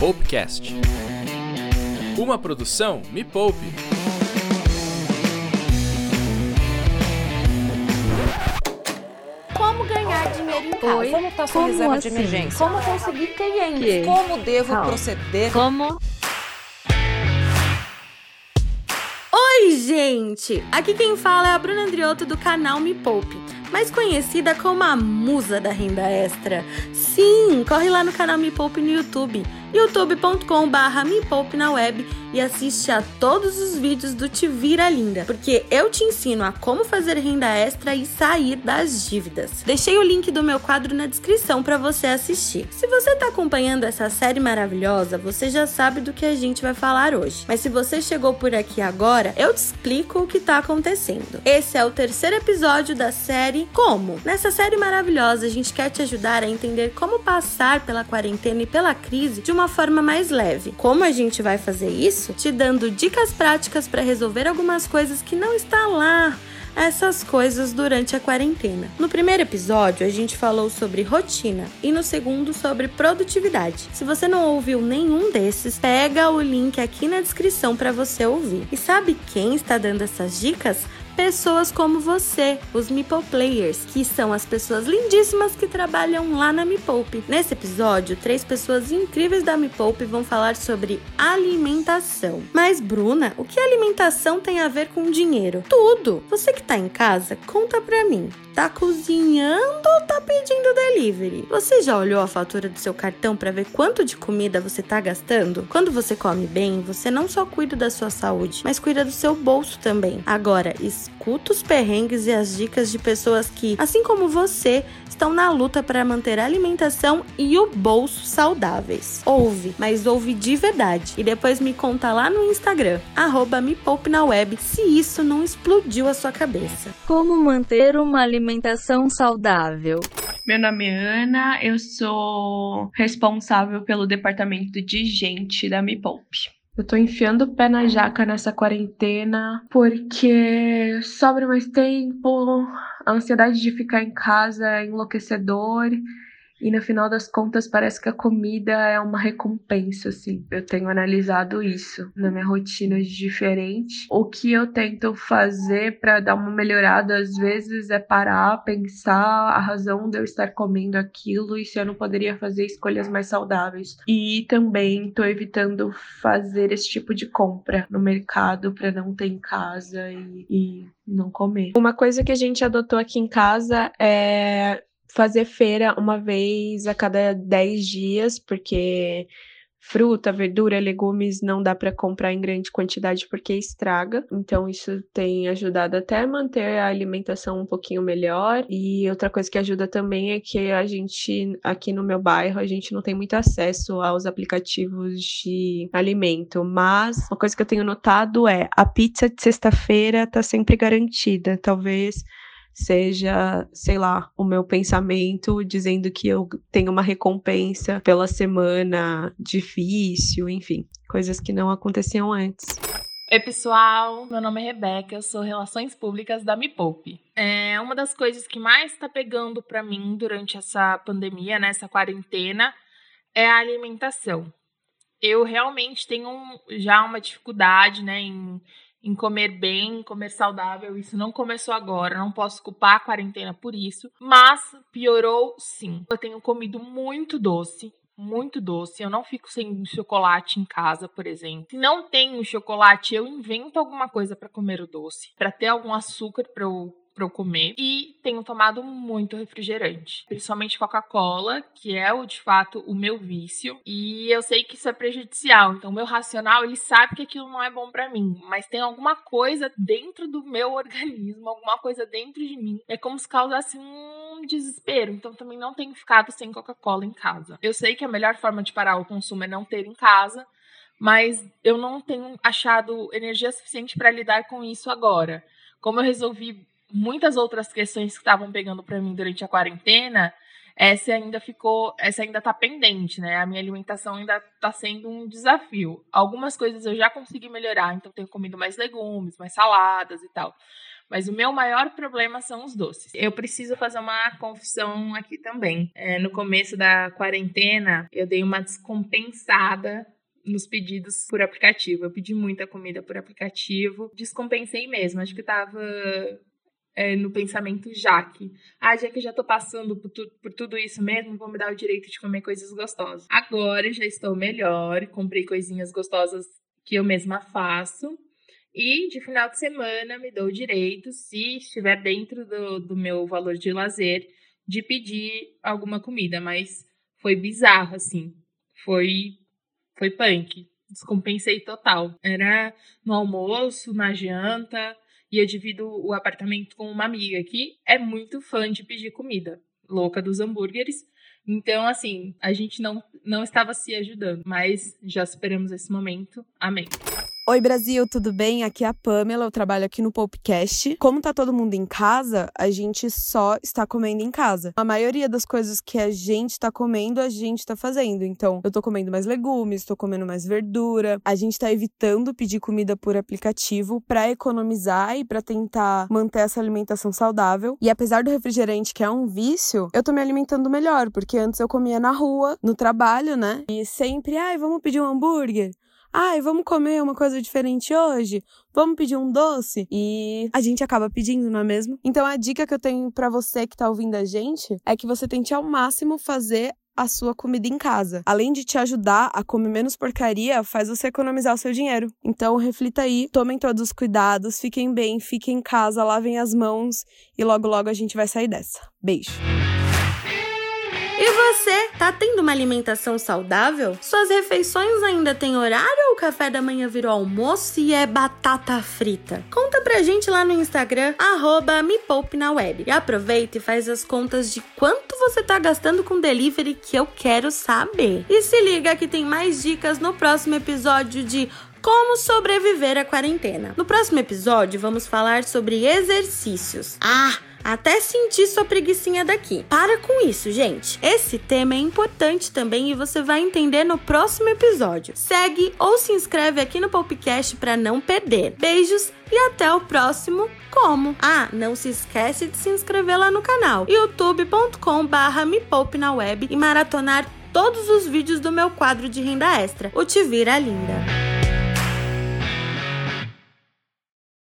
Poupecast. Uma produção Me Poupe. Como ganhar dinheiro em casa? Oi? Como está sua Como reserva assim? de emergência? Como conseguir clientes? Que? Como devo Calma. proceder? Como? Oi, gente! Aqui quem fala é a Bruna Andriotto do canal Me Poupe, mais conhecida como a musa da renda extra. Sim, corre lá no canal Me Poupe no YouTube, youtube.com.br Me Poupe na web e assiste a todos os vídeos do Te Vira Linda, porque eu te ensino a como fazer renda extra e sair das dívidas. Deixei o link do meu quadro na descrição para você assistir. Se você está acompanhando essa série maravilhosa, você já sabe do que a gente vai falar hoje. Mas se você chegou por aqui agora, eu te explico o que está acontecendo. Esse é o terceiro episódio da série Como. Nessa série maravilhosa, a gente quer te ajudar a entender como passar pela quarentena e pela crise de uma forma mais leve. Como a gente vai fazer isso? Te dando dicas práticas para resolver algumas coisas que não está lá essas coisas durante a quarentena. No primeiro episódio, a gente falou sobre rotina e no segundo sobre produtividade. Se você não ouviu nenhum desses, pega o link aqui na descrição para você ouvir. E sabe quem está dando essas dicas? Pessoas como você, os Meeple Players, que são as pessoas lindíssimas que trabalham lá na Me. Nesse episódio, três pessoas incríveis da Me vão falar sobre alimentação. Mas, Bruna, o que alimentação tem a ver com dinheiro? Tudo! Você que tá em casa, conta pra mim. Tá cozinhando ou tá pedindo delivery? Você já olhou a fatura do seu cartão para ver quanto de comida você tá gastando? Quando você come bem, você não só cuida da sua saúde, mas cuida do seu bolso também. Agora, escuta os perrengues e as dicas de pessoas que, assim como você, estão na luta para manter a alimentação e o bolso saudáveis. Ouve, mas ouve de verdade. E depois me conta lá no Instagram, arroba me poupe na web, se isso não explodiu a sua cabeça. Como manter uma alimentação saudável? Meu nome é Ana, eu sou responsável pelo departamento de gente da Me Poupe. Eu tô enfiando o pé na jaca nessa quarentena porque sobra mais tempo, a ansiedade de ficar em casa é enlouquecedor e no final das contas parece que a comida é uma recompensa, assim. Eu tenho analisado isso na minha rotina de diferente. O que eu tento fazer para dar uma melhorada às vezes é parar, pensar a razão de eu estar comendo aquilo e se eu não poderia fazer escolhas mais saudáveis. E também tô evitando fazer esse tipo de compra no mercado para não ter em casa e, e não comer. Uma coisa que a gente adotou aqui em casa é fazer feira uma vez a cada 10 dias, porque fruta, verdura, legumes não dá para comprar em grande quantidade porque estraga. Então isso tem ajudado até a manter a alimentação um pouquinho melhor. E outra coisa que ajuda também é que a gente aqui no meu bairro a gente não tem muito acesso aos aplicativos de alimento, mas uma coisa que eu tenho notado é a pizza de sexta-feira tá sempre garantida. Talvez seja, sei lá, o meu pensamento dizendo que eu tenho uma recompensa pela semana difícil, enfim, coisas que não aconteciam antes. Oi, pessoal. Meu nome é Rebeca, eu sou Relações Públicas da Me Poupe. É uma das coisas que mais está pegando para mim durante essa pandemia, nessa quarentena, é a alimentação. Eu realmente tenho já uma dificuldade, né, em, em comer bem, comer saudável. Isso não começou agora, não posso culpar a quarentena por isso, mas piorou sim. Eu tenho comido muito doce, muito doce. Eu não fico sem chocolate em casa, por exemplo. Se não tenho chocolate, eu invento alguma coisa para comer o doce, para ter algum açúcar para eu para eu comer e tenho tomado muito refrigerante, principalmente Coca-Cola, que é o de fato o meu vício, e eu sei que isso é prejudicial. Então meu racional, ele sabe que aquilo não é bom para mim, mas tem alguma coisa dentro do meu organismo, alguma coisa dentro de mim. É como se causasse um desespero. Então também não tenho ficado sem Coca-Cola em casa. Eu sei que a melhor forma de parar o consumo é não ter em casa, mas eu não tenho achado energia suficiente para lidar com isso agora. Como eu resolvi muitas outras questões que estavam pegando para mim durante a quarentena, essa ainda ficou, essa ainda tá pendente, né? A minha alimentação ainda tá sendo um desafio. Algumas coisas eu já consegui melhorar, então tenho comido mais legumes, mais saladas e tal. Mas o meu maior problema são os doces. Eu preciso fazer uma confissão aqui também. É, no começo da quarentena, eu dei uma descompensada nos pedidos por aplicativo. Eu pedi muita comida por aplicativo, descompensei mesmo. Acho que tava é, no pensamento Jaque. Ah, já que já tô passando por, tu, por tudo isso mesmo, vou me dar o direito de comer coisas gostosas. Agora já estou melhor, comprei coisinhas gostosas que eu mesma faço. E de final de semana me dou o direito, se estiver dentro do, do meu valor de lazer, de pedir alguma comida. Mas foi bizarro, assim. Foi, foi punk. Descompensei total. Era no almoço, na janta, e eu divido o apartamento com uma amiga que é muito fã de pedir comida, louca dos hambúrgueres. Então, assim, a gente não, não estava se ajudando, mas já superamos esse momento. Amém. Oi, Brasil, tudo bem? Aqui é a Pamela, eu trabalho aqui no Popcast. Como tá todo mundo em casa, a gente só está comendo em casa. A maioria das coisas que a gente tá comendo, a gente tá fazendo. Então, eu tô comendo mais legumes, tô comendo mais verdura. A gente tá evitando pedir comida por aplicativo para economizar e para tentar manter essa alimentação saudável. E apesar do refrigerante que é um vício, eu tô me alimentando melhor, porque antes eu comia na rua, no trabalho, né? E sempre, ai, vamos pedir um hambúrguer. Ai, vamos comer uma coisa diferente hoje? Vamos pedir um doce? E a gente acaba pedindo, não é mesmo? Então a dica que eu tenho para você que tá ouvindo a gente é que você tente ao máximo fazer a sua comida em casa. Além de te ajudar a comer menos porcaria, faz você economizar o seu dinheiro. Então reflita aí, tomem todos os cuidados, fiquem bem, fiquem em casa, lavem as mãos e logo logo a gente vai sair dessa. Beijo. Você, tá tendo uma alimentação saudável? Suas refeições ainda têm horário ou o café da manhã virou almoço e é batata frita? Conta pra gente lá no Instagram, arroba me poupe na web. E aproveita e faz as contas de quanto você tá gastando com delivery que eu quero saber. E se liga que tem mais dicas no próximo episódio de como sobreviver à quarentena. No próximo episódio, vamos falar sobre exercícios. Ah! Até sentir sua preguiçinha daqui. Para com isso, gente. Esse tema é importante também e você vai entender no próximo episódio. Segue ou se inscreve aqui no Popcast para não perder. Beijos e até o próximo como. Ah, não se esquece de se inscrever lá no canal youtube.com/barra me poupe na web e maratonar todos os vídeos do meu quadro de renda extra, o Te Vira Linda.